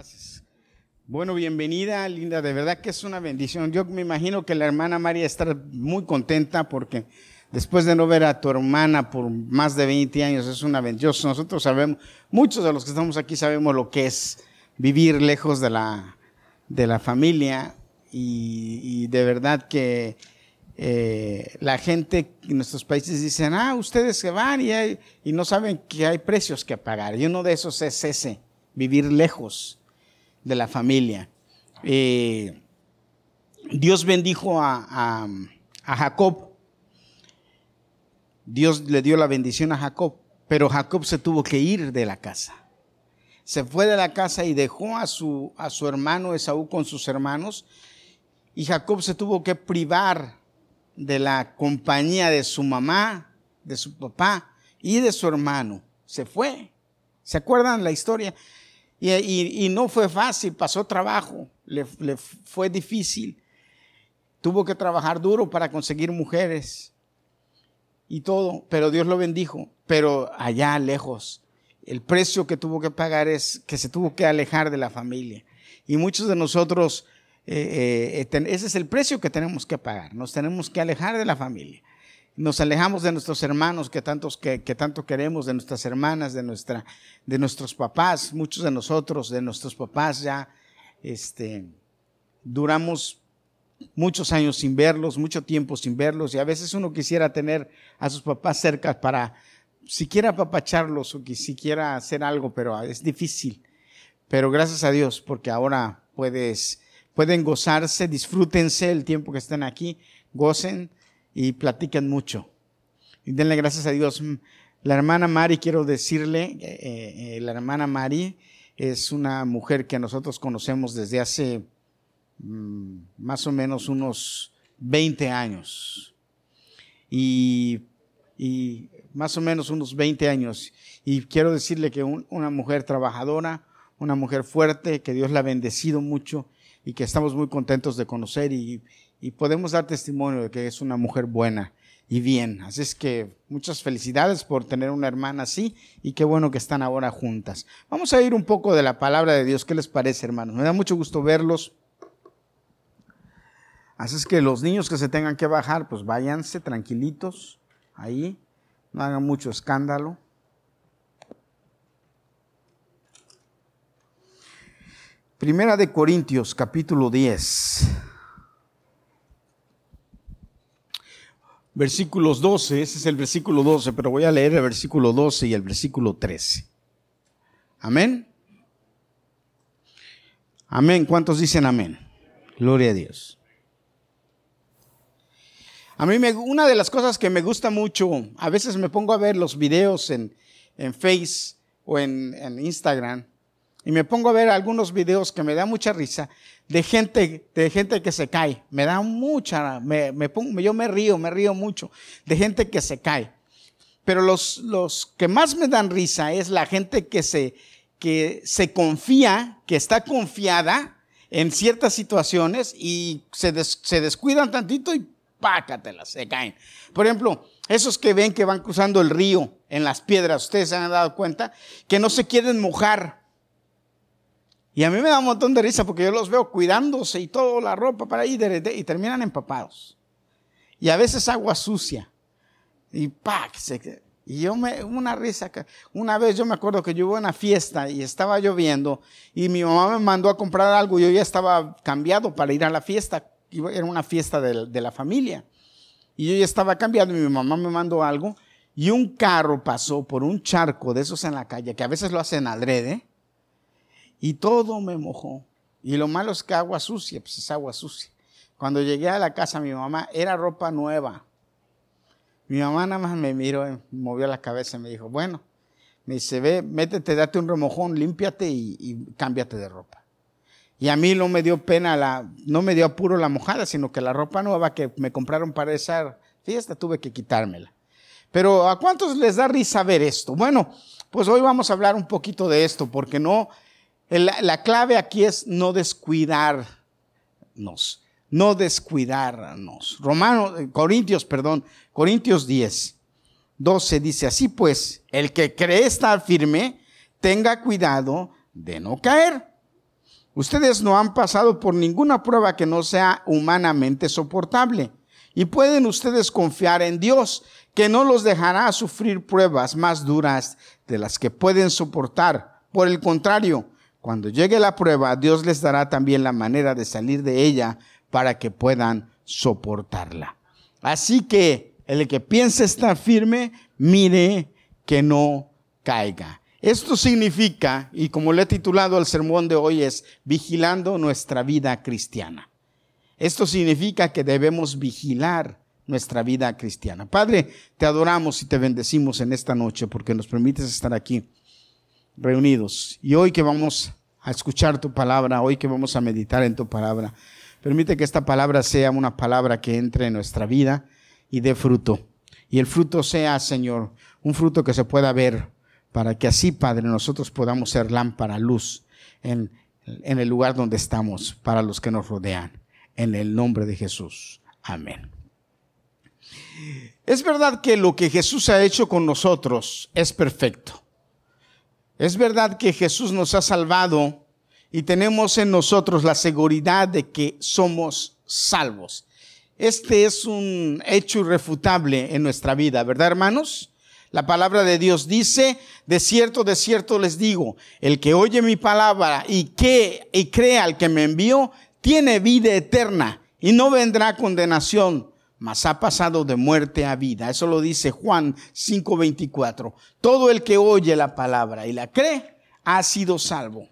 Gracias. Bueno, bienvenida, Linda. De verdad que es una bendición. Yo me imagino que la hermana María está muy contenta porque después de no ver a tu hermana por más de 20 años es una bendición. Nosotros sabemos, muchos de los que estamos aquí sabemos lo que es vivir lejos de la, de la familia y, de verdad que eh, la gente en nuestros países dicen, ah, ustedes se van y, y no saben que hay precios que pagar. Y uno de esos es ese, vivir lejos de la familia. Eh, Dios bendijo a, Jacob. Dios le dio la bendición a Jacob, pero Jacob se tuvo que ir de la casa. Se fue de la casa y dejó a su, a su hermano Esaú con sus hermanos. Y Jacob se tuvo que privar de la compañía de su mamá, de su papá y de su hermano. Se fue. ¿Se acuerdan la historia? Y, no fue fácil, pasó trabajo, le, fue difícil. Tuvo que trabajar duro para conseguir mujeres y todo, pero Dios lo bendijo. Pero allá lejos, el precio que tuvo que pagar es que se tuvo que alejar de la familia. Y muchos de nosotros, eh, eh, ese es el precio que tenemos que pagar. Nos tenemos que alejar de la familia nos alejamos de nuestros hermanos que, tantos, que, tanto queremos, de nuestras hermanas, de, nuestra, de nuestros papás, muchos de nosotros, de nuestros papás ya, este, duramos muchos años sin verlos, mucho tiempo sin verlos, y a veces uno quisiera tener a sus papás cerca para siquiera apapacharlos o que siquiera hacer algo, pero es difícil. Pero gracias a Dios, porque ahora puedes, pueden gozarse, disfrútense el tiempo que estén aquí, gocen y platiquen mucho. Y denle gracias a Dios. La hermana Mari, quiero decirle, eh, eh, la hermana Mari es una mujer que nosotros conocemos desde hace mm, más o menos unos 20 años. Y, más o menos unos 20 años. Y quiero decirle que una mujer trabajadora, una mujer fuerte, que Dios la ha bendecido mucho y que estamos muy contentos de conocer y, y podemos dar testimonio de que es una mujer buena y bien. Así es que muchas felicidades por tener una hermana así y qué bueno que están ahora juntas. Vamos a ir un poco de la palabra de Dios. ¿Qué les parece, hermanos? Me da mucho gusto verlos. Así es que los niños que se tengan que bajar, pues váyanse tranquilitos ahí, no hagan mucho escándalo. Primera de Corintios, capítulo 10. Versículos 12, ese es el versículo 12, pero voy a leer el versículo 12 y el versículo 13. Amén. Amén. ¿Cuántos dicen amén? Gloria a Dios. A mí me, una de las cosas que me gusta mucho, a veces me pongo a ver los videos en, en Face o en, en Instagram, y me pongo a ver algunos videos que me da mucha risa de gente, de gente que se cae. Me da mucha, me, me pongo, yo me río, me río mucho de gente que se cae. Pero los, los que más me dan risa es la gente que se, que se confía, que está confiada en ciertas situaciones y se, se descuidan tantito y pácatelas, se caen. Por ejemplo, esos que ven que van cruzando el río en las piedras, ustedes se han dado cuenta, que no se quieren mojar y a mí me da un montón de risa porque yo los veo cuidándose y toda la ropa para ahí y terminan empapados. Y a veces agua sucia. Y ¡pac! y yo me, una risa. Una vez yo me acuerdo que yo iba a una fiesta y estaba lloviendo y mi mamá me mandó a comprar algo yo ya estaba cambiado para ir a la fiesta. Era una fiesta de, de la familia. Y yo ya estaba cambiado y mi mamá me mandó algo y un carro pasó por un charco de esos en la calle, que a veces lo hacen adrede, y todo me mojó. Y lo malo es que agua sucia, pues es agua sucia. Cuando llegué a la casa, mi mamá era ropa nueva. Mi mamá nada más me miró, movió la cabeza y me dijo, bueno, me dice, ve, métete, date un remojón, límpiate y, y cámbiate de ropa. Y a mí no me dio pena, la, no me dio apuro la mojada, sino que la ropa nueva que me compraron para esa fiesta tuve que quitármela. Pero ¿a cuántos les da risa ver esto? Bueno, pues hoy vamos a hablar un poquito de esto, porque no, la, clave aquí es no descuidarnos, no descuidarnos. Romanos, eh, Corintios, perdón, Corintios 10, 12 dice así pues, el que cree estar firme, tenga cuidado de no caer. Ustedes no han pasado por ninguna prueba que no sea humanamente soportable. Y pueden ustedes confiar en Dios, que no los dejará sufrir pruebas más duras de las que pueden soportar. Por el contrario, cuando llegue la prueba, Dios les dará también la manera de salir de ella para que puedan soportarla. Así que el que piense estar firme, mire que no caiga. Esto significa, y como le he titulado al sermón de hoy, es vigilando nuestra vida cristiana. Esto significa que debemos vigilar nuestra vida cristiana. Padre, te adoramos y te bendecimos en esta noche porque nos permites estar aquí reunidos. Y hoy que vamos a escuchar tu palabra, hoy que vamos a meditar en tu palabra, permite que esta palabra sea una palabra que entre en nuestra vida y dé fruto. Y el fruto sea, Señor, un fruto que se pueda ver para que así, Padre, nosotros podamos ser lámpara, luz en, en el lugar donde estamos para los que nos rodean en el nombre de Jesús. Amén. Es verdad que lo que Jesús ha hecho con nosotros es perfecto. Es verdad que Jesús nos ha salvado y tenemos en nosotros la seguridad de que somos salvos. Este es un hecho irrefutable en nuestra vida, ¿verdad, hermanos? La palabra de Dios dice, de cierto, de cierto les digo, el que oye mi palabra y que y cree al que me envió, tiene vida eterna y no vendrá condenación, mas ha pasado de muerte a vida. Eso lo dice Juan 5:24. Todo el que oye la palabra y la cree ha sido salvo.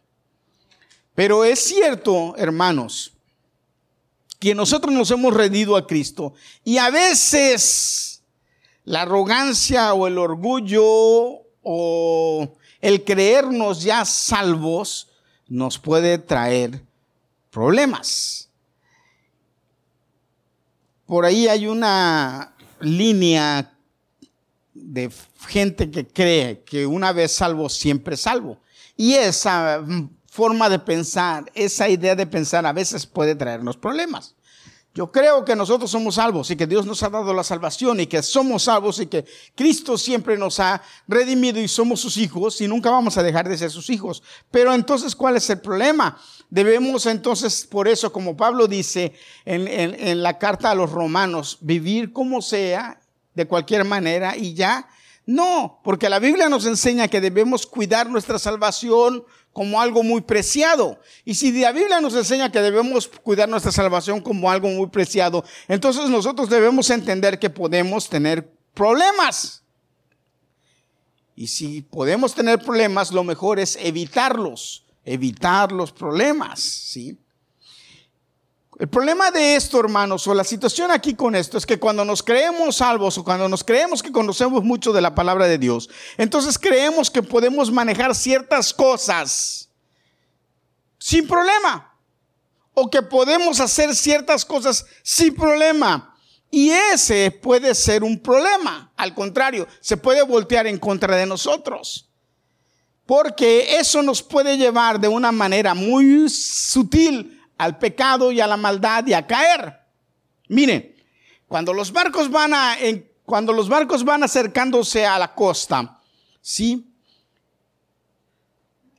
Pero es cierto, hermanos, que nosotros nos hemos rendido a Cristo y a veces la arrogancia o el orgullo o el creernos ya salvos nos puede traer problemas. Por ahí hay una línea de gente que cree que una vez salvo, siempre salvo. Y esa forma de pensar, esa idea de pensar a veces puede traernos problemas. Yo creo que nosotros somos salvos y que Dios nos ha dado la salvación y que somos salvos y que Cristo siempre nos ha redimido y somos sus hijos y nunca vamos a dejar de ser sus hijos. Pero entonces, ¿cuál es el problema? Debemos entonces, por eso, como Pablo dice en, la carta a los romanos, vivir como sea, de cualquier manera y ya. No, porque la Biblia nos enseña que debemos cuidar nuestra salvación, como algo muy preciado. Y si la Biblia nos enseña que debemos cuidar nuestra salvación como algo muy preciado, entonces nosotros debemos entender que podemos tener problemas. Y si podemos tener problemas, lo mejor es evitarlos, evitar los problemas, ¿sí? El problema de esto, hermanos, o la situación aquí con esto es que cuando nos creemos salvos o cuando nos creemos que conocemos mucho de la palabra de Dios, entonces creemos que podemos manejar ciertas cosas sin problema o que podemos hacer ciertas cosas sin problema. Y ese puede ser un problema. Al contrario, se puede voltear en contra de nosotros. Porque eso nos puede llevar de una manera muy sutil al pecado y a la maldad y a caer. Miren, cuando los barcos van a, cuando los barcos van acercándose a la costa, ¿sí?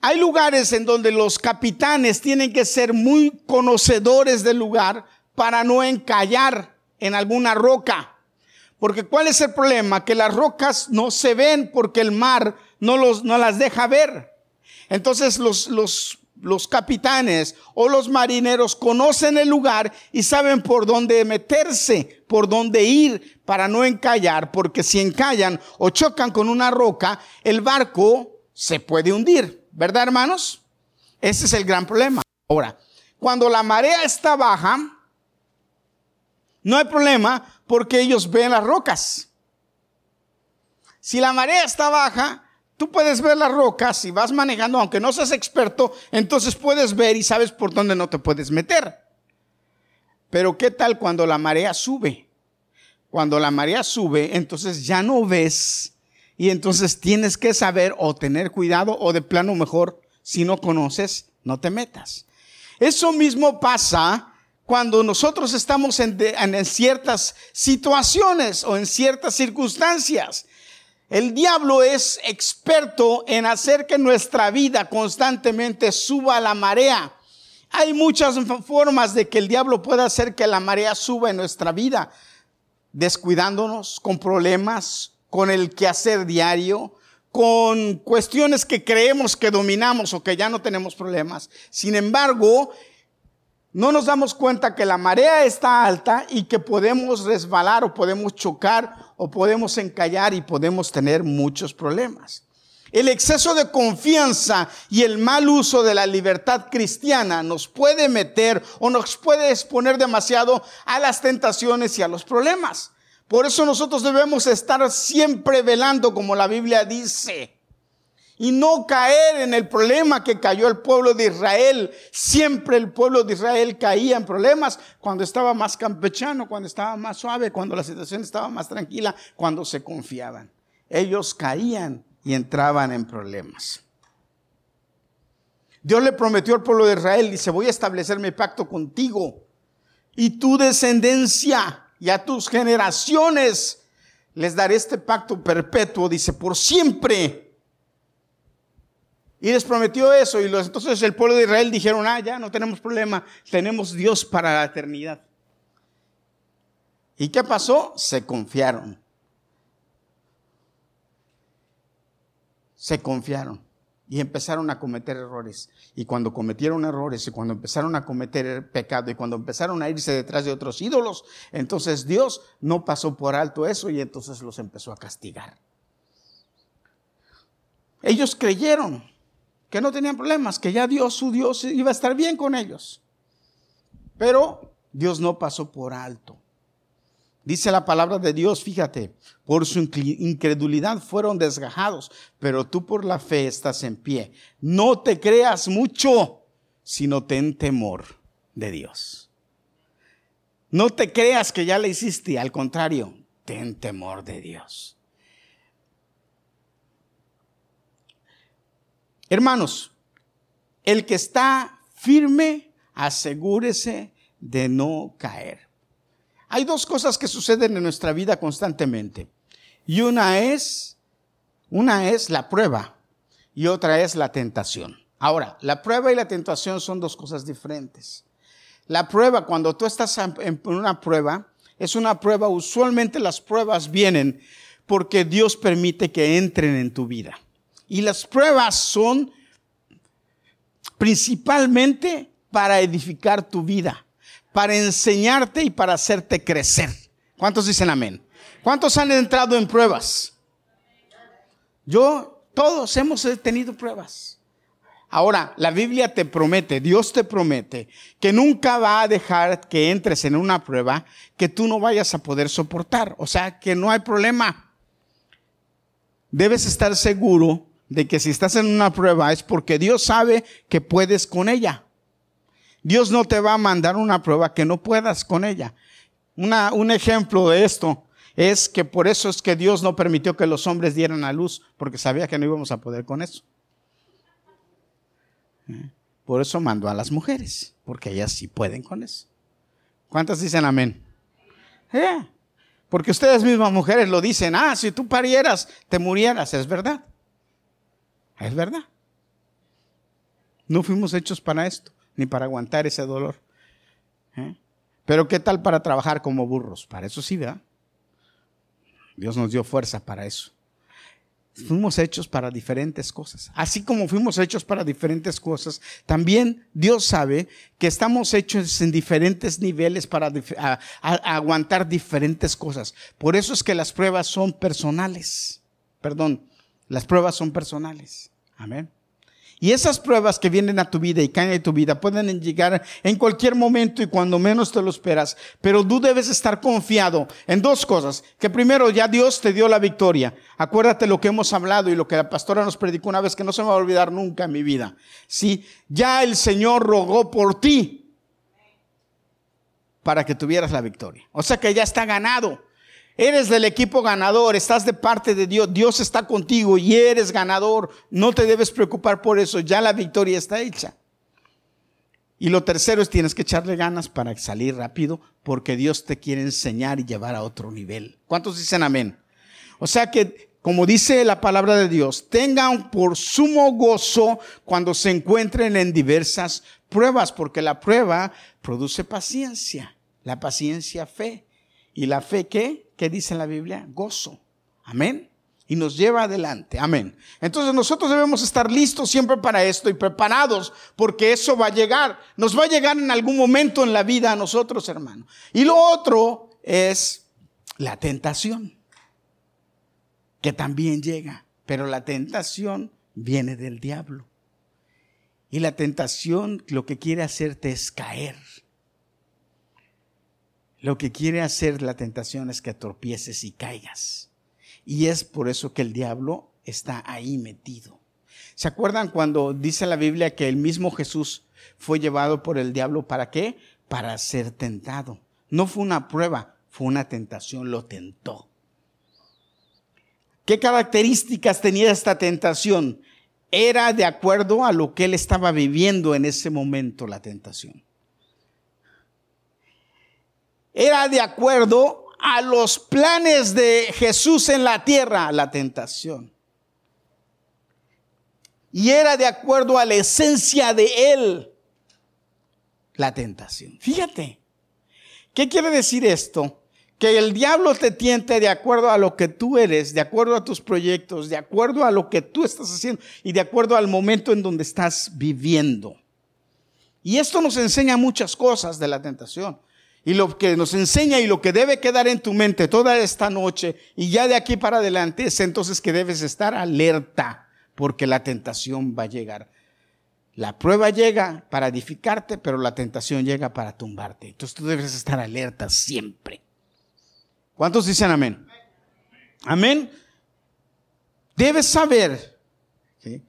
Hay lugares en donde los capitanes tienen que ser muy conocedores del lugar para no encallar en alguna roca. Porque ¿cuál es el problema? Que las rocas no se ven porque el mar no, los, no las deja ver. Entonces los, los los capitanes o los marineros conocen el lugar y saben por dónde meterse, por dónde ir para no encallar, porque si encallan o chocan con una roca, el barco se puede hundir, ¿verdad hermanos? Ese es el gran problema. Ahora, cuando la marea está baja, no hay problema porque ellos ven las rocas. Si la marea está baja, Tú puedes ver las rocas, si vas manejando, aunque no seas experto, entonces puedes ver y sabes por dónde no te puedes meter. Pero ¿qué tal cuando la marea sube? Cuando la marea sube, entonces ya no ves y entonces tienes que saber o tener cuidado o de plano mejor, si no conoces, no te metas. Eso mismo pasa cuando nosotros estamos en, en ciertas situaciones o en ciertas circunstancias. El diablo es experto en hacer que nuestra vida constantemente suba la marea Hay muchas formas de que el diablo pueda hacer que la marea suba en nuestra vida, descuidándonos, con problemas, con el quehacer diario, con cuestiones que creemos que dominamos o que ya no tenemos problemas. Sin embargo, no nos damos cuenta que la marea está alta y que podemos resbalar o podemos chocar o podemos encallar y podemos tener muchos problemas. El exceso de confianza y el mal uso de la libertad cristiana nos puede meter o nos puede exponer demasiado a las tentaciones y a los problemas. Por eso nosotros debemos estar siempre velando como la Biblia dice y no caer en el problema que cayó el pueblo de Israel. Siempre el pueblo de Israel caía en problemas cuando estaba más campechano, cuando estaba más suave, cuando la situación estaba más tranquila, cuando se confiaban. Ellos caían y entraban en problemas. Dios le prometió al pueblo de Israel, dice, voy a establecer mi pacto contigo y tu descendencia y a tus generaciones les daré este pacto perpetuo, dice, por siempre y les prometió eso. Y los, entonces el pueblo de Israel dijeron, ah, ya no tenemos problema, tenemos Dios para la eternidad. ¿Y qué pasó? Se confiaron. Se confiaron y empezaron a cometer errores. Y cuando cometieron errores y cuando empezaron a cometer pecado y cuando empezaron a irse detrás de otros ídolos, entonces Dios no pasó por alto eso y entonces los empezó a castigar. Ellos creyeron, que no tenían problemas, que ya Dios, su Dios, iba a estar bien con ellos. Pero Dios no pasó por alto. Dice la palabra de Dios, fíjate, por su incredulidad fueron desgajados, pero tú por la fe estás en pie. No te creas mucho, sino ten temor de Dios. No te creas que ya le hiciste, al contrario, ten temor de Dios. Hermanos, el que está firme, asegúrese de no caer. Hay dos cosas que suceden en nuestra vida constantemente. Y una es, una es la prueba y otra es la tentación. Ahora, la prueba y la tentación son dos cosas diferentes. La prueba, cuando tú estás en una prueba, es una prueba, usualmente las pruebas vienen porque Dios permite que entren en tu vida. Y las pruebas son principalmente para edificar tu vida, para enseñarte y para hacerte crecer. ¿Cuántos dicen amén? ¿Cuántos han entrado en pruebas? Yo, todos hemos tenido pruebas. Ahora, la Biblia te promete, Dios te promete, que nunca va a dejar que entres en una prueba que tú no vayas a poder soportar. O sea, que no hay problema. Debes estar seguro de que si estás en una prueba es porque Dios sabe que puedes con ella. Dios no te va a mandar una prueba que no puedas con ella. Una, un ejemplo de esto es que por eso es que Dios no permitió que los hombres dieran a luz, porque sabía que no íbamos a poder con eso. ¿Eh? Por eso mandó a las mujeres, porque ellas sí pueden con eso. ¿Cuántas dicen amén? ¿Eh? Porque ustedes mismas mujeres lo dicen, ah, si tú parieras, te murieras, es verdad. Es verdad. No fuimos hechos para esto, ni para aguantar ese dolor. ¿Eh? Pero ¿qué tal para trabajar como burros? Para eso sí, ¿verdad? Dios nos dio fuerza para eso. Fuimos hechos para diferentes cosas. Así como fuimos hechos para diferentes cosas, también Dios sabe que estamos hechos en diferentes niveles para aguantar diferentes cosas. Por eso es que las pruebas son personales. Perdón, las pruebas son personales. Amén. Y esas pruebas que vienen a tu vida y caen en tu vida pueden llegar en cualquier momento y cuando menos te lo esperas. Pero tú debes estar confiado en dos cosas. Que primero ya Dios te dio la victoria. Acuérdate lo que hemos hablado y lo que la pastora nos predicó una vez que no se me va a olvidar nunca en mi vida. Sí, ya el Señor rogó por ti para que tuvieras la victoria. O sea que ya está ganado. Eres del equipo ganador, estás de parte de Dios, Dios está contigo y eres ganador. No te debes preocupar por eso, ya la victoria está hecha. Y lo tercero es tienes que echarle ganas para salir rápido porque Dios te quiere enseñar y llevar a otro nivel. ¿Cuántos dicen amén? O sea que como dice la palabra de Dios, tengan por sumo gozo cuando se encuentren en diversas pruebas, porque la prueba produce paciencia, la paciencia fe. ¿Y la fe qué? ¿Qué dice la Biblia? Gozo. Amén. Y nos lleva adelante. Amén. Entonces nosotros debemos estar listos siempre para esto y preparados porque eso va a llegar. Nos va a llegar en algún momento en la vida a nosotros, hermano. Y lo otro es la tentación, que también llega. Pero la tentación viene del diablo. Y la tentación lo que quiere hacerte es caer. Lo que quiere hacer la tentación es que tropieces y caigas. Y es por eso que el diablo está ahí metido. ¿Se acuerdan cuando dice la Biblia que el mismo Jesús fue llevado por el diablo para qué? Para ser tentado. No fue una prueba, fue una tentación, lo tentó. ¿Qué características tenía esta tentación? Era de acuerdo a lo que él estaba viviendo en ese momento la tentación era de acuerdo a los planes de Jesús en la tierra, la tentación. Y era de acuerdo a la esencia de Él, la tentación. Fíjate, ¿qué quiere decir esto? Que el diablo te tiente de acuerdo a lo que tú eres, de acuerdo a tus proyectos, de acuerdo a lo que tú estás haciendo y de acuerdo al momento en donde estás viviendo. Y esto nos enseña muchas cosas de la tentación. Y lo que nos enseña y lo que debe quedar en tu mente toda esta noche y ya de aquí para adelante es entonces que debes estar alerta porque la tentación va a llegar. La prueba llega para edificarte, pero la tentación llega para tumbarte. Entonces tú debes estar alerta siempre. ¿Cuántos dicen amén? Amén. Debes saber. En,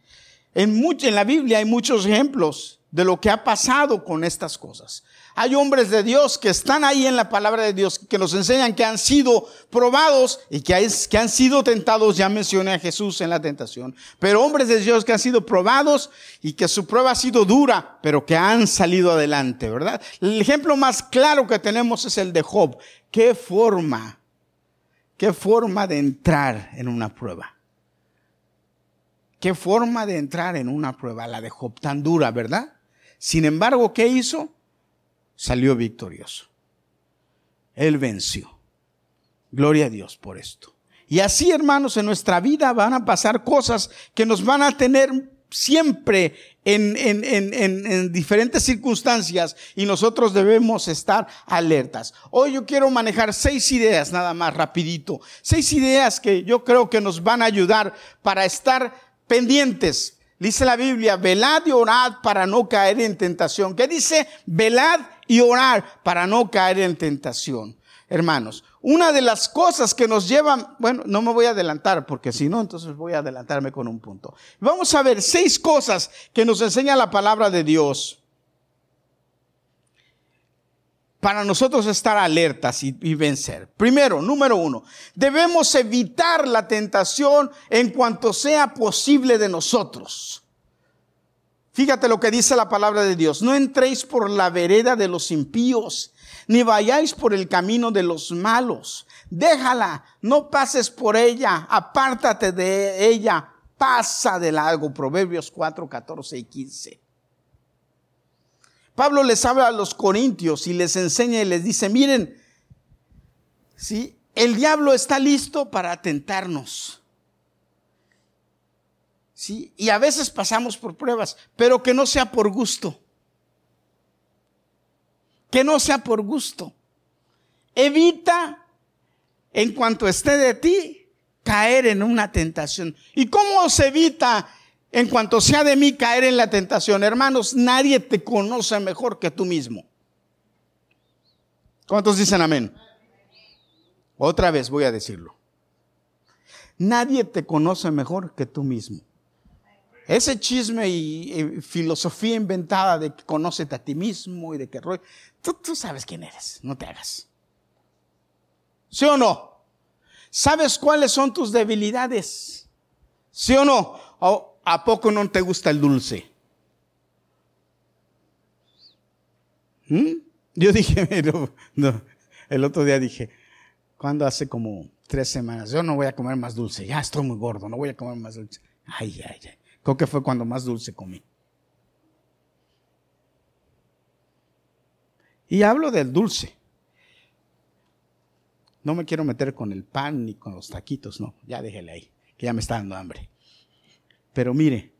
en la Biblia hay muchos ejemplos de lo que ha pasado con estas cosas. Hay hombres de Dios que están ahí en la palabra de Dios, que nos enseñan que han sido probados y que, han sido tentados. Ya mencioné a Jesús en la tentación. Pero hombres de Dios que han sido probados y que su prueba ha sido dura, pero que han salido adelante, ¿verdad? El ejemplo más claro que tenemos es el de Job. ¿Qué forma? ¿Qué forma de entrar en una prueba? ¿Qué forma de entrar en una prueba? La de Job tan dura, ¿verdad? Sin embargo, ¿qué hizo? Salió victorioso. Él venció. Gloria a Dios por esto. Y así, hermanos, en nuestra vida van a pasar cosas que nos van a tener siempre en, en, en, en, diferentes circunstancias y nosotros debemos estar alertas. Hoy yo quiero manejar seis ideas nada más rapidito. Seis ideas que yo creo que nos van a ayudar para estar pendientes Dice la Biblia, velad y orad para no caer en tentación. ¿Qué dice? Velad y orar para no caer en tentación. Hermanos, una de las cosas que nos llevan, bueno, no me voy a adelantar porque si no, entonces voy a adelantarme con un punto. Vamos a ver seis cosas que nos enseña la palabra de Dios para nosotros estar alertas y, vencer. Primero, número uno, debemos evitar la tentación en cuanto sea posible de nosotros. Fíjate lo que dice la palabra de Dios. No entréis por la vereda de los impíos, ni vayáis por el camino de los malos. Déjala, no pases por ella, apártate de ella, pasa de largo. Proverbios 4, 14 y 15. Pablo les habla a los corintios y les enseña y les dice, miren, ¿sí? el diablo está listo para tentarnos. ¿Sí? Y a veces pasamos por pruebas, pero que no sea por gusto. Que no sea por gusto. Evita, en cuanto esté de ti, caer en una tentación. ¿Y cómo se evita en cuanto sea de mí caer en la tentación, hermanos, nadie te conoce mejor que tú mismo. ¿Cuántos dicen amén? Otra vez voy a decirlo. Nadie te conoce mejor que tú mismo. Ese chisme y, filosofía inventada de que conócete a ti mismo y de que tú, tú sabes quién eres, no te hagas. ¿Sí o no? ¿Sabes cuáles son tus debilidades? ¿Sí o no? ¿a poco no te gusta el dulce? ¿Mm? Yo dije, no, el otro día dije, cuando hace como tres semanas. Yo no voy a comer más dulce. Ya estoy muy gordo, no voy a comer más dulce. Ay, ay, ay. Creo que fue cuando más dulce comí. Y hablo del dulce. No me quiero meter con el pan ni con los taquitos, no. Ya déjele ahí, que ya me está dando hambre. Pero mire,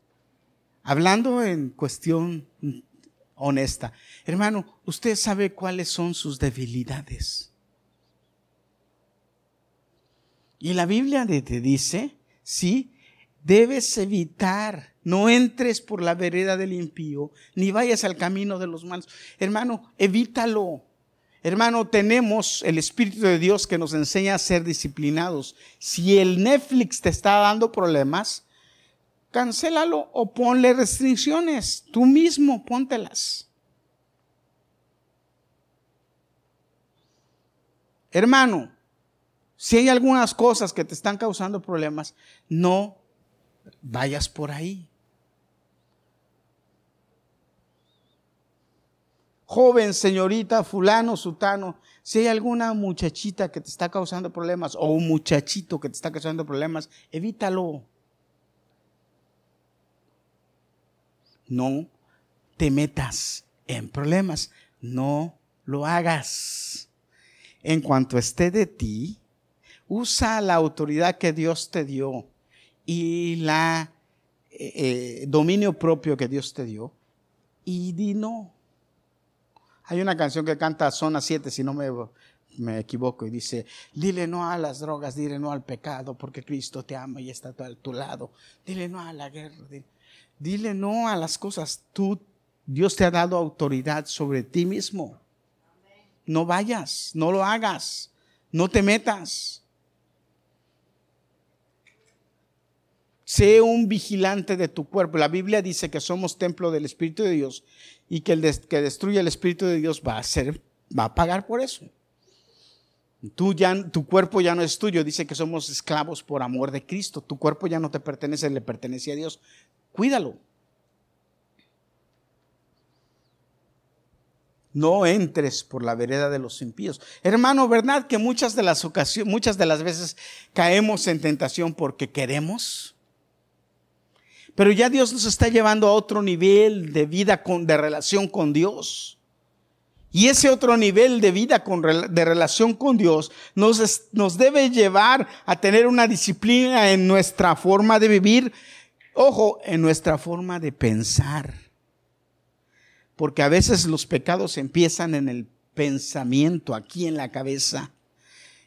hablando en cuestión honesta, hermano, usted sabe cuáles son sus debilidades. Y la Biblia te dice, sí, debes evitar, no entres por la vereda del impío, ni vayas al camino de los malos. Hermano, evítalo. Hermano, tenemos el Espíritu de Dios que nos enseña a ser disciplinados. Si el Netflix te está dando problemas, cancélalo o ponle restricciones. Tú mismo póntelas. Hermano, si hay algunas cosas que te están causando problemas, no vayas por ahí. Joven, señorita, fulano, sutano, si hay alguna muchachita que te está causando problemas o un muchachito que te está causando problemas, evítalo. No te metas en problemas, no lo hagas. En cuanto esté de ti, usa la autoridad que Dios te dio y la eh, eh, dominio propio que Dios te dio y di no. Hay una canción que canta Zona 7, si no me, me equivoco, y dice, dile no a las drogas, dile no al pecado, porque Cristo te ama y está a tu lado. Dile no a la guerra, dile, dile no a las cosas. Tú, Dios te ha dado autoridad sobre ti mismo. No vayas, no lo hagas, no te metas. Sé un vigilante de tu cuerpo. La Biblia dice que somos templo del Espíritu de Dios y que el que destruye el Espíritu de Dios va a ser, va a pagar por eso. Tú ya, tu cuerpo ya no es tuyo. Dice que somos esclavos por amor de Cristo. Tu cuerpo ya no te pertenece, le pertenece a Dios. Cuídalo. No entres por la vereda de los impíos. Hermano, ¿verdad que muchas de las ocasiones, muchas de las veces caemos en tentación porque queremos? Pero ya Dios nos está llevando a otro nivel de vida, con, de relación con Dios. Y ese otro nivel de vida con, de relación con Dios nos, nos debe llevar a tener una disciplina en nuestra forma de vivir, ojo, en nuestra forma de pensar. Porque a veces los pecados empiezan en el pensamiento, aquí en la cabeza.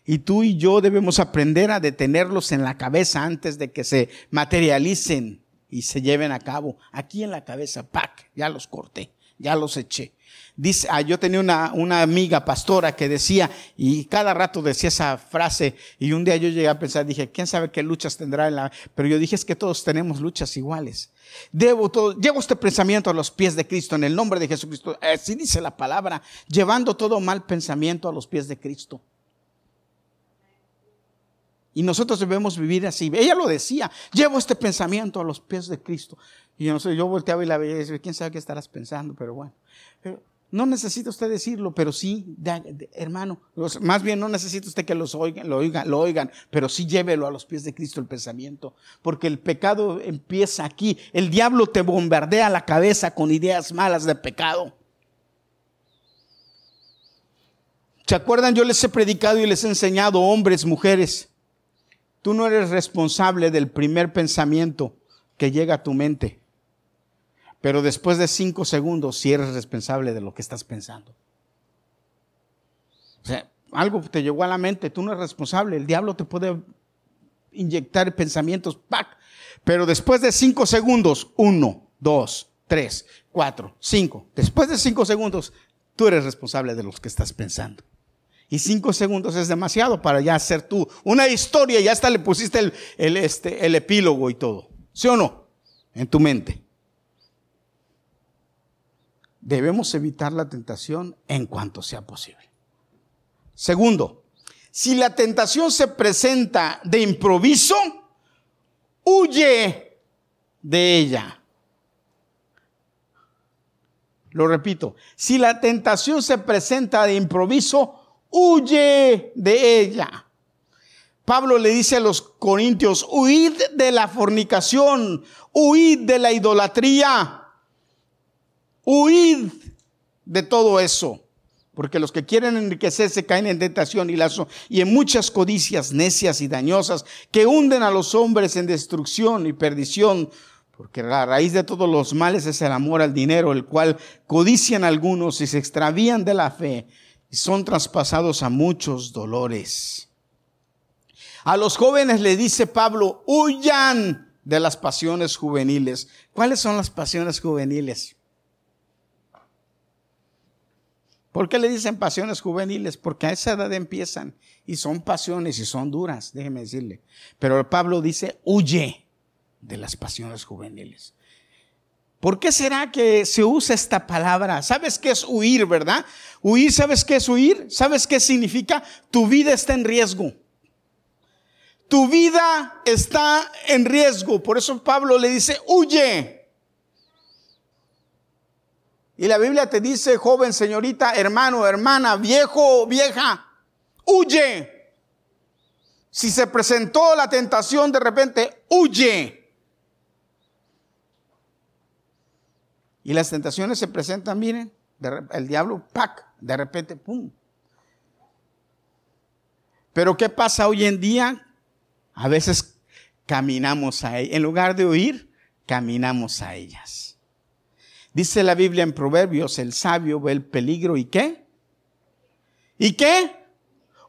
Y tú y yo debemos aprender a detenerlos en la cabeza antes de que se materialicen y se lleven a cabo. Aquí en la cabeza, ¡pac! Ya los corté, ya los eché. Dice, ah, yo tenía una, una amiga pastora que decía, y cada rato decía esa frase, y un día yo llegué a pensar, dije, ¿quién sabe qué luchas tendrá en la... Pero yo dije, es que todos tenemos luchas iguales. Debo todo, llevo este pensamiento a los pies de Cristo, en el nombre de Jesucristo. Así dice la palabra, llevando todo mal pensamiento a los pies de Cristo. Y nosotros debemos vivir así. Ella lo decía, llevo este pensamiento a los pies de Cristo. Y yo, yo volteaba y la veía y decía, quién sabe qué estarás pensando, pero bueno. no necesita usted decirlo, pero sí, hermano, más bien no necesita usted que los oigan, lo oigan, lo oigan, pero sí llévelo a los pies de Cristo el pensamiento, porque el pecado empieza aquí. El diablo te bombardea la cabeza con ideas malas de pecado. ¿Se acuerdan? Yo les he predicado y les he enseñado, hombres, mujeres, Tú no eres responsable del primer pensamiento que llega a tu mente. Pero después de cinco segundos, sí eres responsable de lo que estás pensando. O sea, algo te llegó a la mente, tú no eres responsable. El diablo te puede inyectar pensamientos, ¡pac! Pero después de cinco segundos, uno, dos, tres, cuatro, cinco. Después de cinco segundos, tú eres responsable de lo que estás pensando. Y cinco segundos es demasiado para ya hacer tú una historia y hasta le pusiste el, el, este, el epílogo y todo. ¿Sí o no? En tu mente. Debemos evitar la tentación en cuanto sea posible. Segundo, si la tentación se presenta de improviso, huye de ella. Lo repito, si la tentación se presenta de improviso, huye de ella. Pablo le dice a los corintios, huid de la fornicación, huid de la idolatría, huid de todo eso. Porque los que quieren enriquecerse caen en tentación y, lazo, y en muchas codicias necias y dañosas que hunden a los hombres en destrucción y perdición. Porque la raíz de todos los males es el amor al dinero, el cual codician algunos y se extravían de la fe y son traspasados a muchos dolores. A los jóvenes le dice Pablo, huyan de las pasiones juveniles. ¿Cuáles son las pasiones juveniles? ¿Por qué le dicen pasiones juveniles? Porque a esa edad empiezan y son pasiones y son duras, déjeme decirle. Pero Pablo dice, huye de las pasiones juveniles. ¿Por qué será que se usa esta palabra? ¿Sabes qué es huir, verdad? Huir, ¿sabes qué es huir? ¿Sabes qué significa? Tu vida está en riesgo. Tu vida está en riesgo. Por eso Pablo le dice, huye. Y la Biblia te dice, joven, señorita, hermano, hermana, viejo, vieja, huye. Si se presentó la tentación de repente, huye. Y las tentaciones se presentan, miren, el diablo, ¡pac! De repente, ¡pum! Pero ¿qué pasa hoy en día? A veces caminamos a ellas. En lugar de huir, caminamos a ellas. Dice la Biblia en Proverbios, el sabio ve el peligro y qué? ¿Y qué?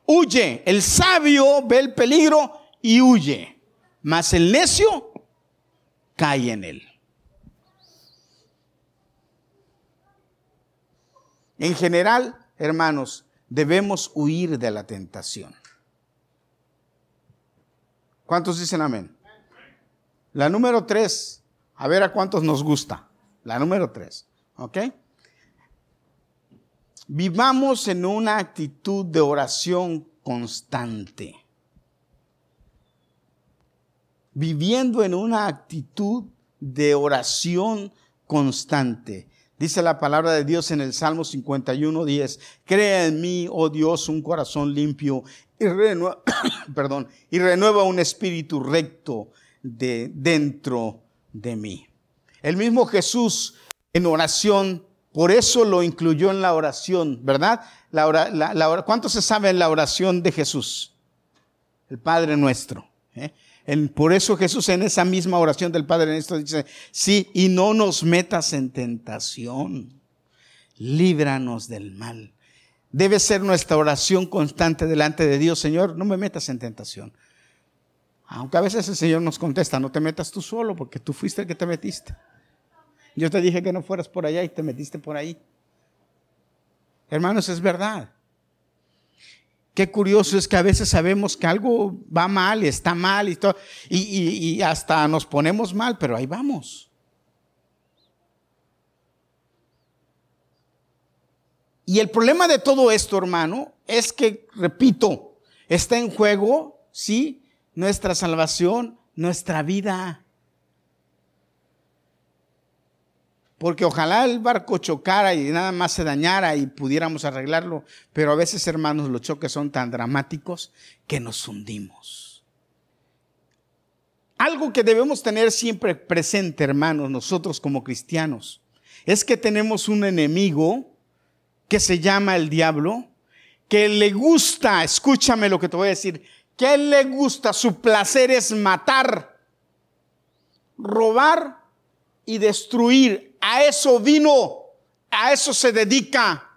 Huye. El sabio ve el peligro y huye. Mas el necio cae en él. En general, hermanos, debemos huir de la tentación. ¿Cuántos dicen amén? La número tres, a ver a cuántos nos gusta. La número tres. ¿Ok? Vivamos en una actitud de oración constante. Viviendo en una actitud de oración constante. Dice la palabra de Dios en el Salmo 51, 10. Crea en mí, oh Dios, un corazón limpio y renueva, un espíritu recto de dentro de mí. El mismo Jesús en oración, por eso lo incluyó en la oración, ¿verdad? La, ¿Cuánto se sabe en la oración de Jesús? El Padre nuestro. ¿eh? Por eso Jesús en esa misma oración del Padre nuestro dice, sí, y no nos metas en tentación, líbranos del mal. Debe ser nuestra oración constante delante de Dios, Señor, no me metas en tentación. Aunque a veces el Señor nos contesta, no te metas tú solo, porque tú fuiste el que te metiste. Yo te dije que no fueras por allá y te metiste por ahí. Hermanos, es verdad. Qué curioso es que a veces sabemos que algo va mal y está mal y, todo, y, hasta nos ponemos mal, pero ahí vamos. Y el problema de todo esto, hermano, es que, repito, está en juego, sí, nuestra salvación, nuestra vida. Porque ojalá el barco chocara y nada más se dañara y pudiéramos arreglarlo, pero a veces, hermanos, los choques son tan dramáticos que nos hundimos. Algo que debemos tener siempre presente, hermanos, nosotros como cristianos, es que tenemos un enemigo que se llama el diablo, que le gusta, escúchame lo que te voy a decir, que le gusta, su placer es matar, robar y destruir a eso vino, a eso se dedica.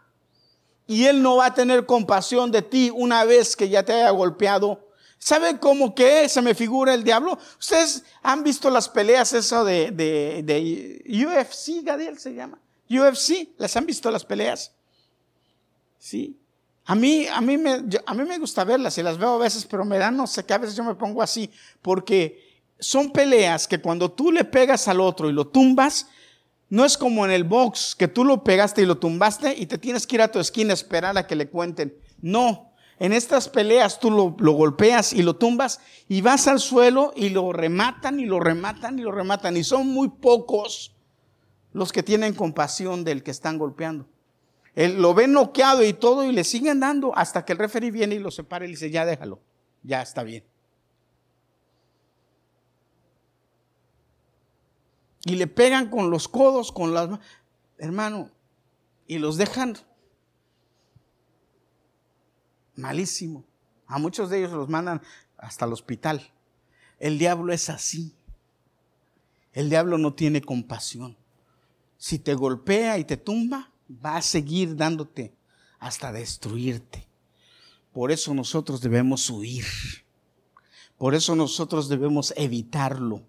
Y Él no va a tener compasión de ti una vez que ya te haya golpeado. ¿Sabe cómo que se me figura el diablo? Ustedes han visto las peleas eso de, UFC, Gadiel se llama. UFC, ¿las han visto las peleas? Sí. A mí, a, mí me, a mí me gusta verlas y las veo a veces, pero me dan, no sé, que a veces yo me pongo así, porque son peleas que cuando tú le pegas al otro y lo tumbas, no es como en el box, que tú lo pegaste y lo tumbaste y te tienes que ir a tu esquina a esperar a que le cuenten. No, en estas peleas tú lo, golpeas y lo tumbas y vas al suelo y lo rematan y lo rematan y lo rematan. Y son muy pocos los que tienen compasión del que están golpeando. Él lo ven noqueado y todo y le siguen dando hasta que el referee viene y lo separa y le dice, ya déjalo. ya está bien. Y le pegan con los codos, con las hermano, y los dejan malísimo. A muchos de ellos los mandan hasta el hospital. El diablo es así. El diablo no tiene compasión. Si te golpea y te tumba, va a seguir dándote hasta destruirte. Por eso nosotros debemos huir. Por eso nosotros debemos evitarlo.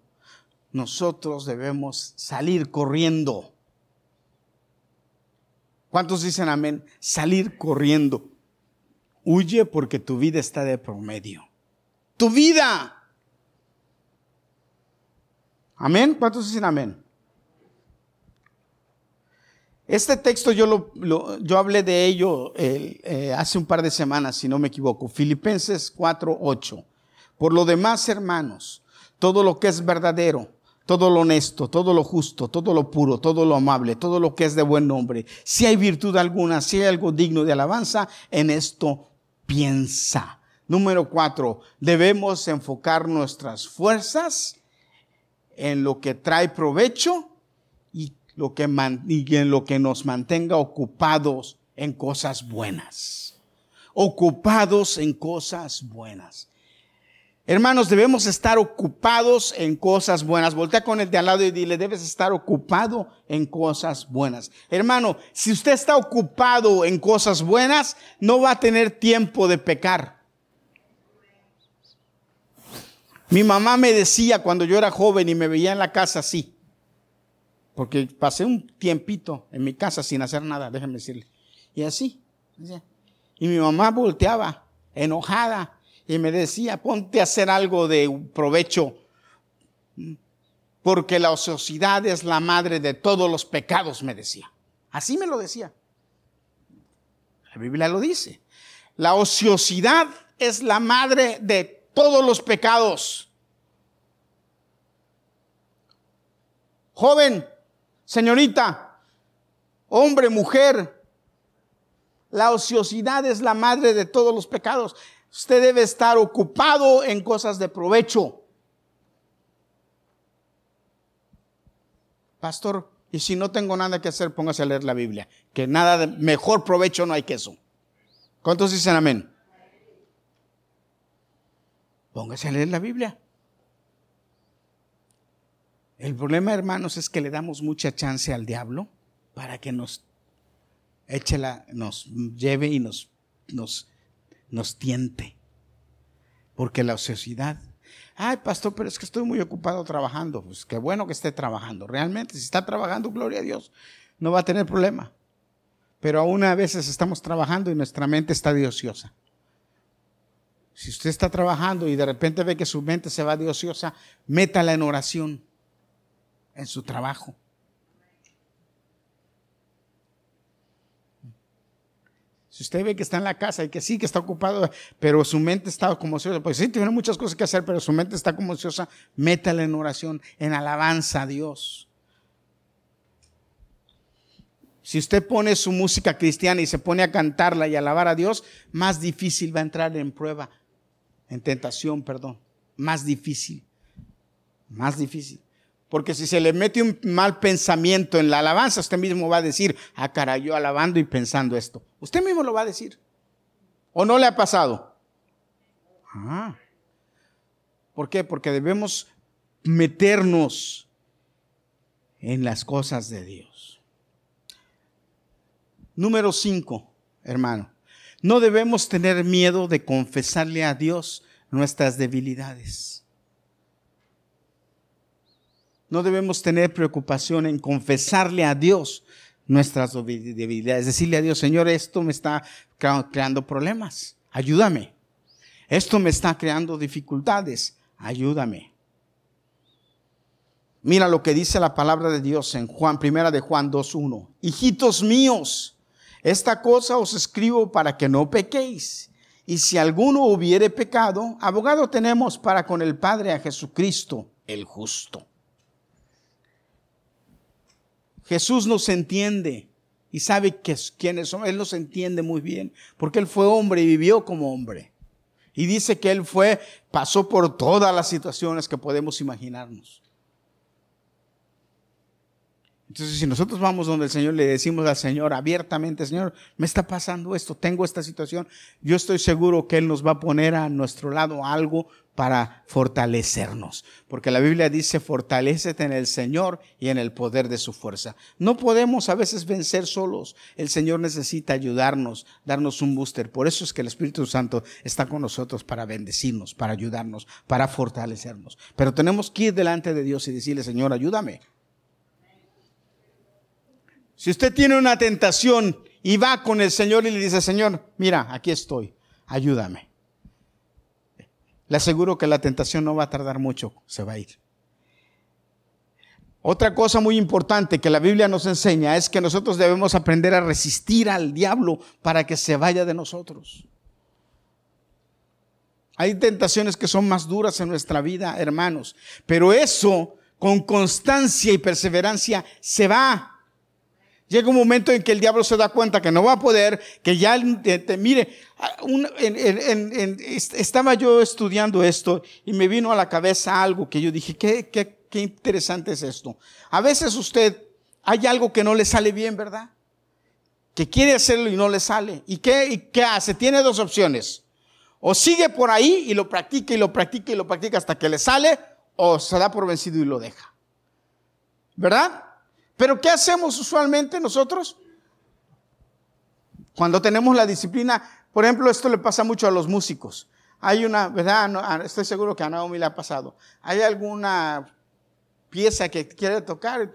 Nosotros debemos salir corriendo. ¿Cuántos dicen amén? Salir corriendo. Huye porque tu vida está de promedio. Tu vida. Amén. ¿Cuántos dicen amén? Este texto yo, lo, yo hablé de ello eh, hace un par de semanas, si no me equivoco. Filipenses 4, 8. Por lo demás, hermanos, todo lo que es verdadero, todo lo honesto, todo lo justo, todo lo puro, todo lo amable, todo lo que es de buen nombre, si hay virtud alguna, si hay algo digno de alabanza, en esto piensa. Número cuatro, debemos enfocar nuestras fuerzas en lo que trae provecho y lo que en lo que nos mantenga ocupados en cosas buenas. Ocupados en cosas buenas. Hermanos, debemos estar ocupados en cosas buenas. Voltea con el de al lado y dile, debes estar ocupado en cosas buenas. Hermano, si usted está ocupado en cosas buenas, no va a tener tiempo de pecar. Mi mamá me decía cuando yo era joven y me veía en la casa así, porque pasé un tiempito en mi casa sin hacer nada, déjenme decirle. Y así. Y mi mamá volteaba, enojada, y me decía, ponte a hacer algo de provecho, porque la ociosidad es la madre de todos los pecados, me decía. Así me lo decía. La Biblia lo dice. La ociosidad es la madre de todos los pecados. Joven, Señorita, hombre, mujer, la ociosidad es la madre de todos los pecados. Usted debe estar ocupado en cosas de provecho. Pastor, y si no tengo nada que hacer, póngase a leer la Biblia. Que nada de mejor provecho no hay que eso. ¿Cuántos dicen amén? Póngase a leer la Biblia. El problema, hermanos, es que le damos mucha chance al diablo para que nos eche la, nos lleve y nos, nos, nos tiente. Porque la ociosidad, ay pastor, pero es que estoy muy ocupado trabajando. Pues qué bueno que esté trabajando. Realmente, si está trabajando, gloria a Dios, no va a tener problema. Pero aún a veces estamos trabajando y nuestra mente está de ociosa. Si usted está trabajando y de repente ve que su mente se va de ociosa, métala en oración en su trabajo. Si usted ve que está en la casa y que sí, que está ocupado, pero su mente está como ociosa, pues sí, tiene muchas cosas que hacer, pero su mente está como ociosa, métala en oración, en alabanza a Dios. Si usted pone su música cristiana y se pone a cantarla y alabar a Dios, más difícil va a entrar en prueba, en tentación, perdón. Más difícil. Más difícil. Porque si se le mete un mal pensamiento en la alabanza, usted mismo va a decir, ah, caray, yo alabando y pensando esto. Usted mismo lo va a decir. ¿O no le ha pasado? Ah. ¿Por qué? Porque debemos meternos en las cosas de Dios. Número cinco, hermano. No debemos tener miedo de confesarle a Dios nuestras debilidades. No debemos tener preocupación en confesarle a Dios nuestras debilidades. Decirle a Dios, Señor, esto me está creando problemas. Ayúdame. Esto me está creando dificultades. Ayúdame. Mira lo que dice la palabra de Dios en Juan, primera de Juan 2.1. Hijitos míos, esta cosa os escribo para que no pequéis. Y si alguno hubiere pecado, abogado tenemos para con el Padre a Jesucristo, el justo. Jesús nos entiende y sabe quiénes son. Él nos entiende muy bien, porque Él fue hombre y vivió como hombre. Y dice que Él fue, pasó por todas las situaciones que podemos imaginarnos. Entonces, si nosotros vamos donde el Señor le decimos al Señor abiertamente, Señor, me está pasando esto, tengo esta situación, yo estoy seguro que Él nos va a poner a nuestro lado algo para fortalecernos. Porque la Biblia dice, fortalecete en el Señor y en el poder de su fuerza. No podemos a veces vencer solos. El Señor necesita ayudarnos, darnos un booster. Por eso es que el Espíritu Santo está con nosotros para bendecirnos, para ayudarnos, para fortalecernos. Pero tenemos que ir delante de Dios y decirle, Señor, ayúdame. Si usted tiene una tentación y va con el Señor y le dice, Señor, mira, aquí estoy, ayúdame. Le aseguro que la tentación no va a tardar mucho, se va a ir. Otra cosa muy importante que la Biblia nos enseña es que nosotros debemos aprender a resistir al diablo para que se vaya de nosotros. Hay tentaciones que son más duras en nuestra vida, hermanos, pero eso con constancia y perseverancia se va. Llega un momento en que el diablo se da cuenta que no va a poder, que ya, mire, estaba yo estudiando esto y me vino a la cabeza algo que yo dije, ¿qué, qué, qué interesante es esto. A veces usted, hay algo que no le sale bien, ¿verdad? Que quiere hacerlo y no le sale. ¿Y qué, y qué hace? Tiene dos opciones. O sigue por ahí y lo practica y lo practica y lo practica hasta que le sale, o se da por vencido y lo deja. ¿Verdad? Pero ¿qué hacemos usualmente nosotros? Cuando tenemos la disciplina, por ejemplo, esto le pasa mucho a los músicos. Hay una, ¿verdad? Ah, estoy seguro que a Naomi le ha pasado. Hay alguna pieza que quiere tocar.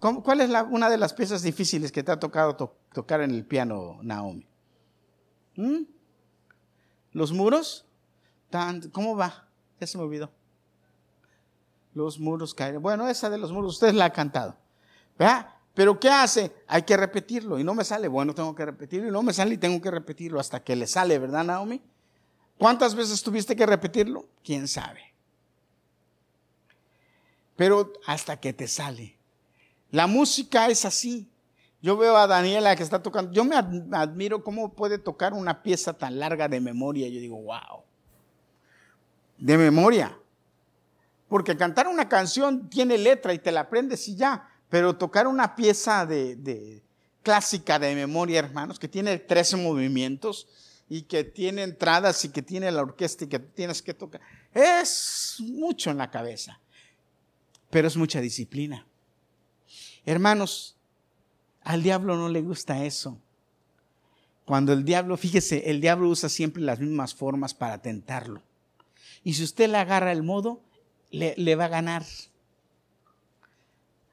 ¿Cuál es una de las piezas difíciles que te ha tocado tocar en el piano, Naomi? ¿Mm? ¿Los muros? ¿Cómo va? Ya se me olvidó. Los muros caen. Bueno, esa de los muros, usted la ha cantado. ¿Verdad? Pero ¿qué hace? Hay que repetirlo y no me sale. Bueno, tengo que repetirlo y no me sale y tengo que repetirlo hasta que le sale, ¿verdad, Naomi? ¿Cuántas veces tuviste que repetirlo? ¿Quién sabe? Pero hasta que te sale. La música es así. Yo veo a Daniela que está tocando. Yo me admiro cómo puede tocar una pieza tan larga de memoria. Yo digo, wow. De memoria. Porque cantar una canción tiene letra y te la aprendes y ya. Pero tocar una pieza de, clásica de memoria, hermanos, que tiene 13 movimientos y que tiene entradas y que tiene la orquesta y que tienes que tocar, es mucho en la cabeza. Pero es mucha disciplina. Hermanos, al diablo no le gusta eso. Cuando el diablo, fíjese, el diablo usa siempre las mismas formas para tentarlo. Y si usted le agarra el modo, le, va a ganar.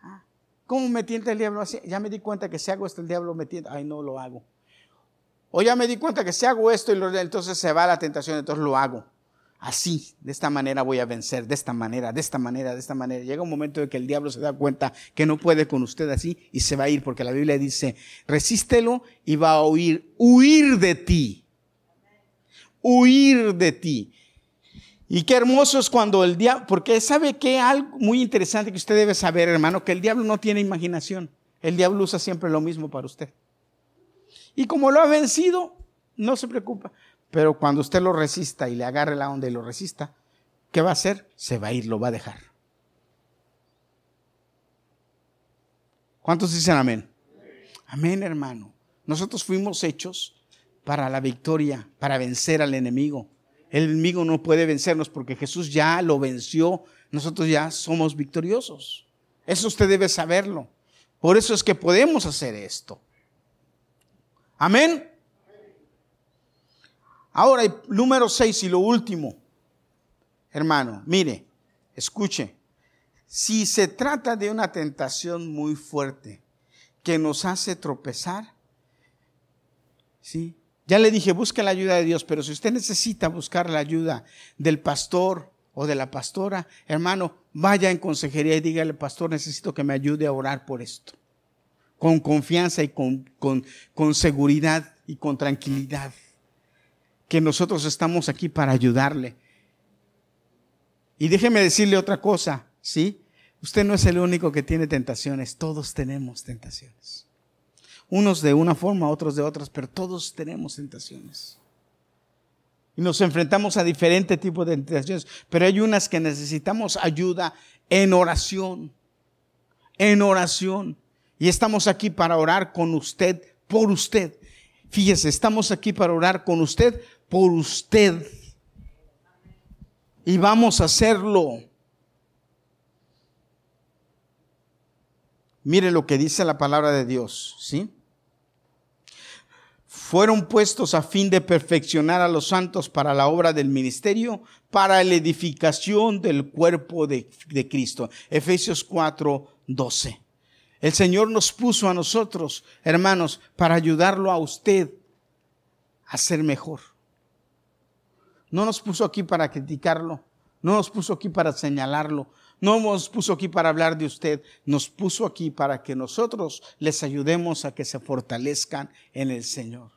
Ah, ¿Cómo me tienta el diablo así? Ya me di cuenta que si hago esto, el diablo me tienta. Ay, no lo hago. O ya me di cuenta que si hago esto, y entonces se va la tentación, entonces lo hago. Así, de esta manera voy a vencer, de esta manera, de esta manera, de esta manera. Llega un momento en que el diablo se da cuenta que no puede con usted así y se va a ir, porque la Biblia dice, resístelo y va a huir, huir de ti. Huir de ti. Y qué hermoso es cuando el diablo, porque sabe que algo muy interesante que usted debe saber, hermano, que el diablo no tiene imaginación. El diablo usa siempre lo mismo para usted. Y como lo ha vencido, no se preocupa. Pero cuando usted lo resista y le agarre la onda y lo resista, ¿qué va a hacer? Se va a ir, lo va a dejar. ¿Cuántos dicen amén? Amén, hermano. Nosotros fuimos hechos para la victoria, para vencer al enemigo. El enemigo no puede vencernos porque Jesús ya lo venció. Nosotros ya somos victoriosos. Eso usted debe saberlo. Por eso es que podemos hacer esto. Amén. Ahora, número seis y lo último. Hermano, mire, escuche. Si se trata de una tentación muy fuerte que nos hace tropezar, ¿sí? Ya le dije, busque la ayuda de Dios, pero si usted necesita buscar la ayuda del pastor o de la pastora, hermano, vaya en consejería y dígale, pastor, necesito que me ayude a orar por esto. Con confianza y con, con, con seguridad y con tranquilidad. Que nosotros estamos aquí para ayudarle. Y déjeme decirle otra cosa, ¿sí? Usted no es el único que tiene tentaciones, todos tenemos tentaciones. Unos de una forma, otros de otras, pero todos tenemos tentaciones. y nos enfrentamos a diferentes tipos de tentaciones, pero hay unas que necesitamos ayuda en oración, en oración. Y estamos aquí para orar con usted, por usted. Fíjese, estamos aquí para orar con usted, por usted. Y vamos a hacerlo. Mire lo que dice la palabra de Dios, ¿sí? Fueron puestos a fin de perfeccionar a los santos para la obra del ministerio, para la edificación del cuerpo de, Cristo. Efesios 4, 12. El Señor nos puso a nosotros, hermanos, para ayudarlo a usted a ser mejor. No nos puso aquí para criticarlo, no nos puso aquí para señalarlo, no nos puso aquí para hablar de usted, nos puso aquí para que nosotros les ayudemos a que se fortalezcan en el Señor.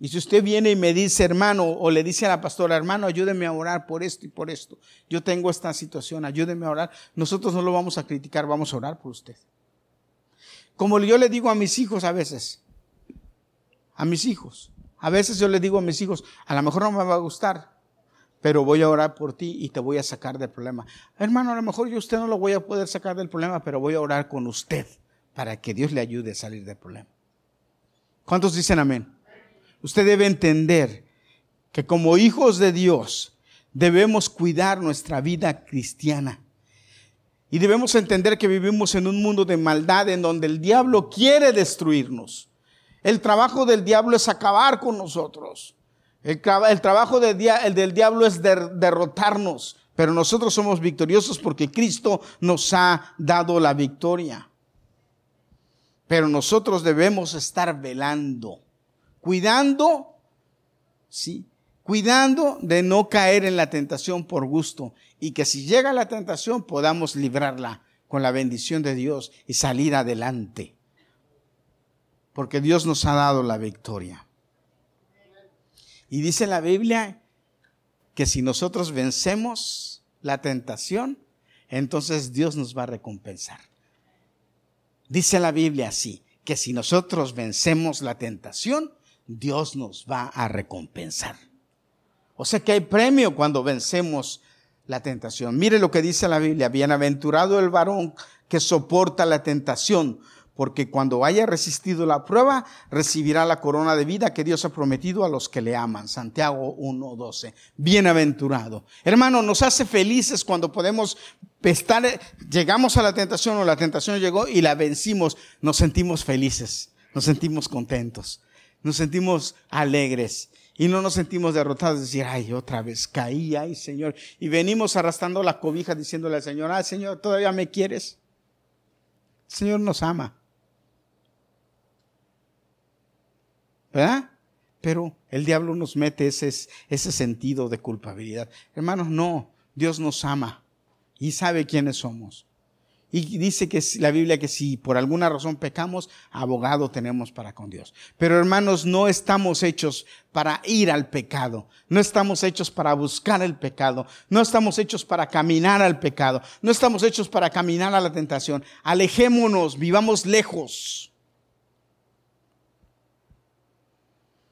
Y si usted viene y me dice, hermano, o le dice a la pastora, hermano, ayúdeme a orar por esto y por esto, yo tengo esta situación, ayúdeme a orar, nosotros no lo vamos a criticar, vamos a orar por usted. Como yo le digo a mis hijos a veces, a mis hijos, a veces yo le digo a mis hijos, a lo mejor no me va a gustar, pero voy a orar por ti y te voy a sacar del problema. Hermano, a lo mejor yo usted no lo voy a poder sacar del problema, pero voy a orar con usted para que Dios le ayude a salir del problema. ¿Cuántos dicen amén? Usted debe entender que como hijos de Dios debemos cuidar nuestra vida cristiana. Y debemos entender que vivimos en un mundo de maldad en donde el diablo quiere destruirnos. El trabajo del diablo es acabar con nosotros. El, trabajo del, del diablo es derrotarnos, pero nosotros somos victoriosos porque Cristo nos ha dado la victoria. Pero nosotros debemos estar velando cuidando, sí, cuidando de no caer en la tentación por gusto y que si llega la tentación podamos librarla con la bendición de Dios y salir adelante. Porque Dios nos ha dado la victoria. Y dice la Biblia que si nosotros vencemos la tentación, entonces Dios nos va a recompensar. Dice la Biblia así, que si nosotros vencemos la tentación, Dios nos va a recompensar. O sea que hay premio cuando vencemos la tentación. Mire lo que dice la Biblia, bienaventurado el varón que soporta la tentación, porque cuando haya resistido la prueba, recibirá la corona de vida que Dios ha prometido a los que le aman. Santiago 1.12. Bienaventurado. Hermano, nos hace felices cuando podemos estar, llegamos a la tentación o la tentación llegó y la vencimos. Nos sentimos felices, nos sentimos contentos nos sentimos alegres y no nos sentimos derrotados, decir, ay, otra vez caí, ay, Señor. Y venimos arrastrando la cobija diciéndole al Señor, ay, Señor, ¿todavía me quieres? El Señor nos ama. ¿Verdad? Pero el diablo nos mete ese, ese sentido de culpabilidad. Hermanos, no, Dios nos ama y sabe quiénes somos. Y dice que la Biblia que si por alguna razón pecamos, abogado tenemos para con Dios. Pero hermanos, no estamos hechos para ir al pecado. No estamos hechos para buscar el pecado. No estamos hechos para caminar al pecado. No estamos hechos para caminar a la tentación. Alejémonos, vivamos lejos.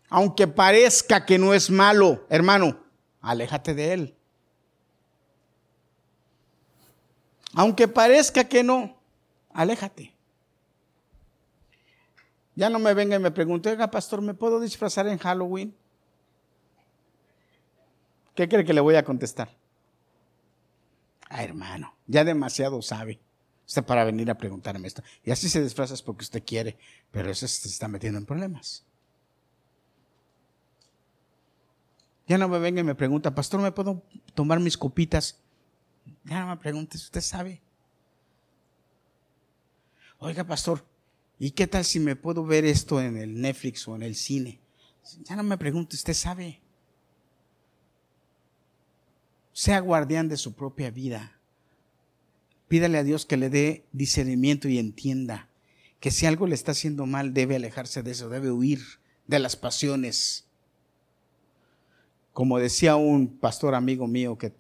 Aunque parezca que no es malo, hermano, aléjate de él. Aunque parezca que no, aléjate. Ya no me venga y me pregunte, oiga, pastor, ¿me puedo disfrazar en Halloween? ¿Qué cree que le voy a contestar? Ah, hermano, ya demasiado sabe usted para venir a preguntarme esto. Y así se disfraza porque usted quiere, pero eso se está metiendo en problemas. Ya no me venga y me pregunta, pastor, ¿me puedo tomar mis copitas ya no me preguntes, usted sabe. Oiga, pastor, ¿y qué tal si me puedo ver esto en el Netflix o en el cine? Ya no me pregunte, usted sabe. Sea guardián de su propia vida. Pídale a Dios que le dé discernimiento y entienda que si algo le está haciendo mal, debe alejarse de eso, debe huir de las pasiones. Como decía un pastor amigo mío que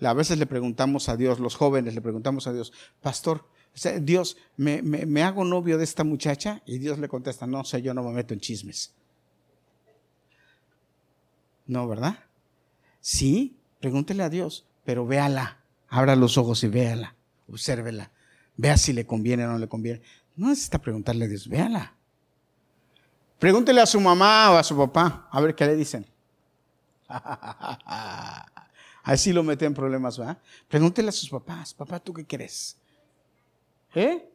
a veces le preguntamos a Dios, los jóvenes le preguntamos a Dios, pastor, Dios, ¿me, hago novio de esta muchacha? Y Dios le contesta, no sé, yo no me meto en chismes. No, ¿verdad? Sí, pregúntele a Dios, pero véala. Abra los ojos y véala. Obsérvela. Vea si le conviene o no le conviene. No necesita preguntarle a Dios, véala. Pregúntele a su mamá o a su papá, a ver qué le dicen. Así lo mete en problemas, ¿verdad? Pregúntele a sus papás, papá, ¿tú qué crees? ¿Eh?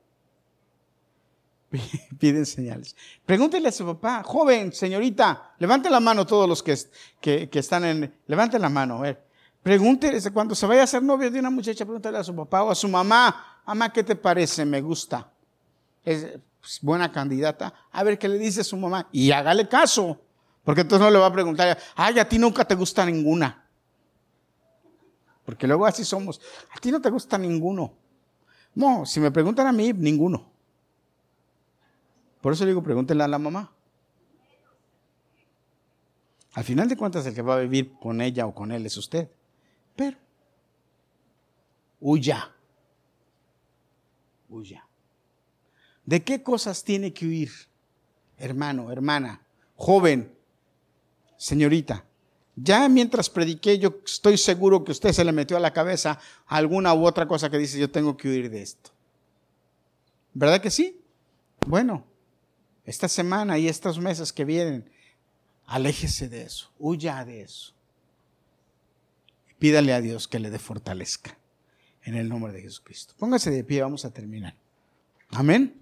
Piden señales. Pregúntele a su papá, joven, señorita, levante la mano todos los que, que, están en, levante la mano, a ver. Pregúntele, cuando se vaya a ser novio de una muchacha, pregúntele a su papá o a su mamá, mamá, ¿qué te parece? Me gusta. Es pues, buena candidata. A ver qué le dice su mamá. Y hágale caso. Porque entonces no le va a preguntar, ay, a ti nunca te gusta ninguna. Porque luego así somos. A ti no te gusta ninguno. No, si me preguntan a mí, ninguno. Por eso digo, pregúntenle a la mamá. Al final de cuentas, el que va a vivir con ella o con él es usted. Pero, huya. Huya. ¿De qué cosas tiene que huir? Hermano, hermana, joven, señorita. Ya mientras prediqué, yo estoy seguro que usted se le metió a la cabeza alguna u otra cosa que dice, yo tengo que huir de esto. ¿Verdad que sí? Bueno, esta semana y estos meses que vienen, aléjese de eso, huya de eso. Pídale a Dios que le dé fortalezca. En el nombre de Jesucristo. Póngase de pie, vamos a terminar. Amén.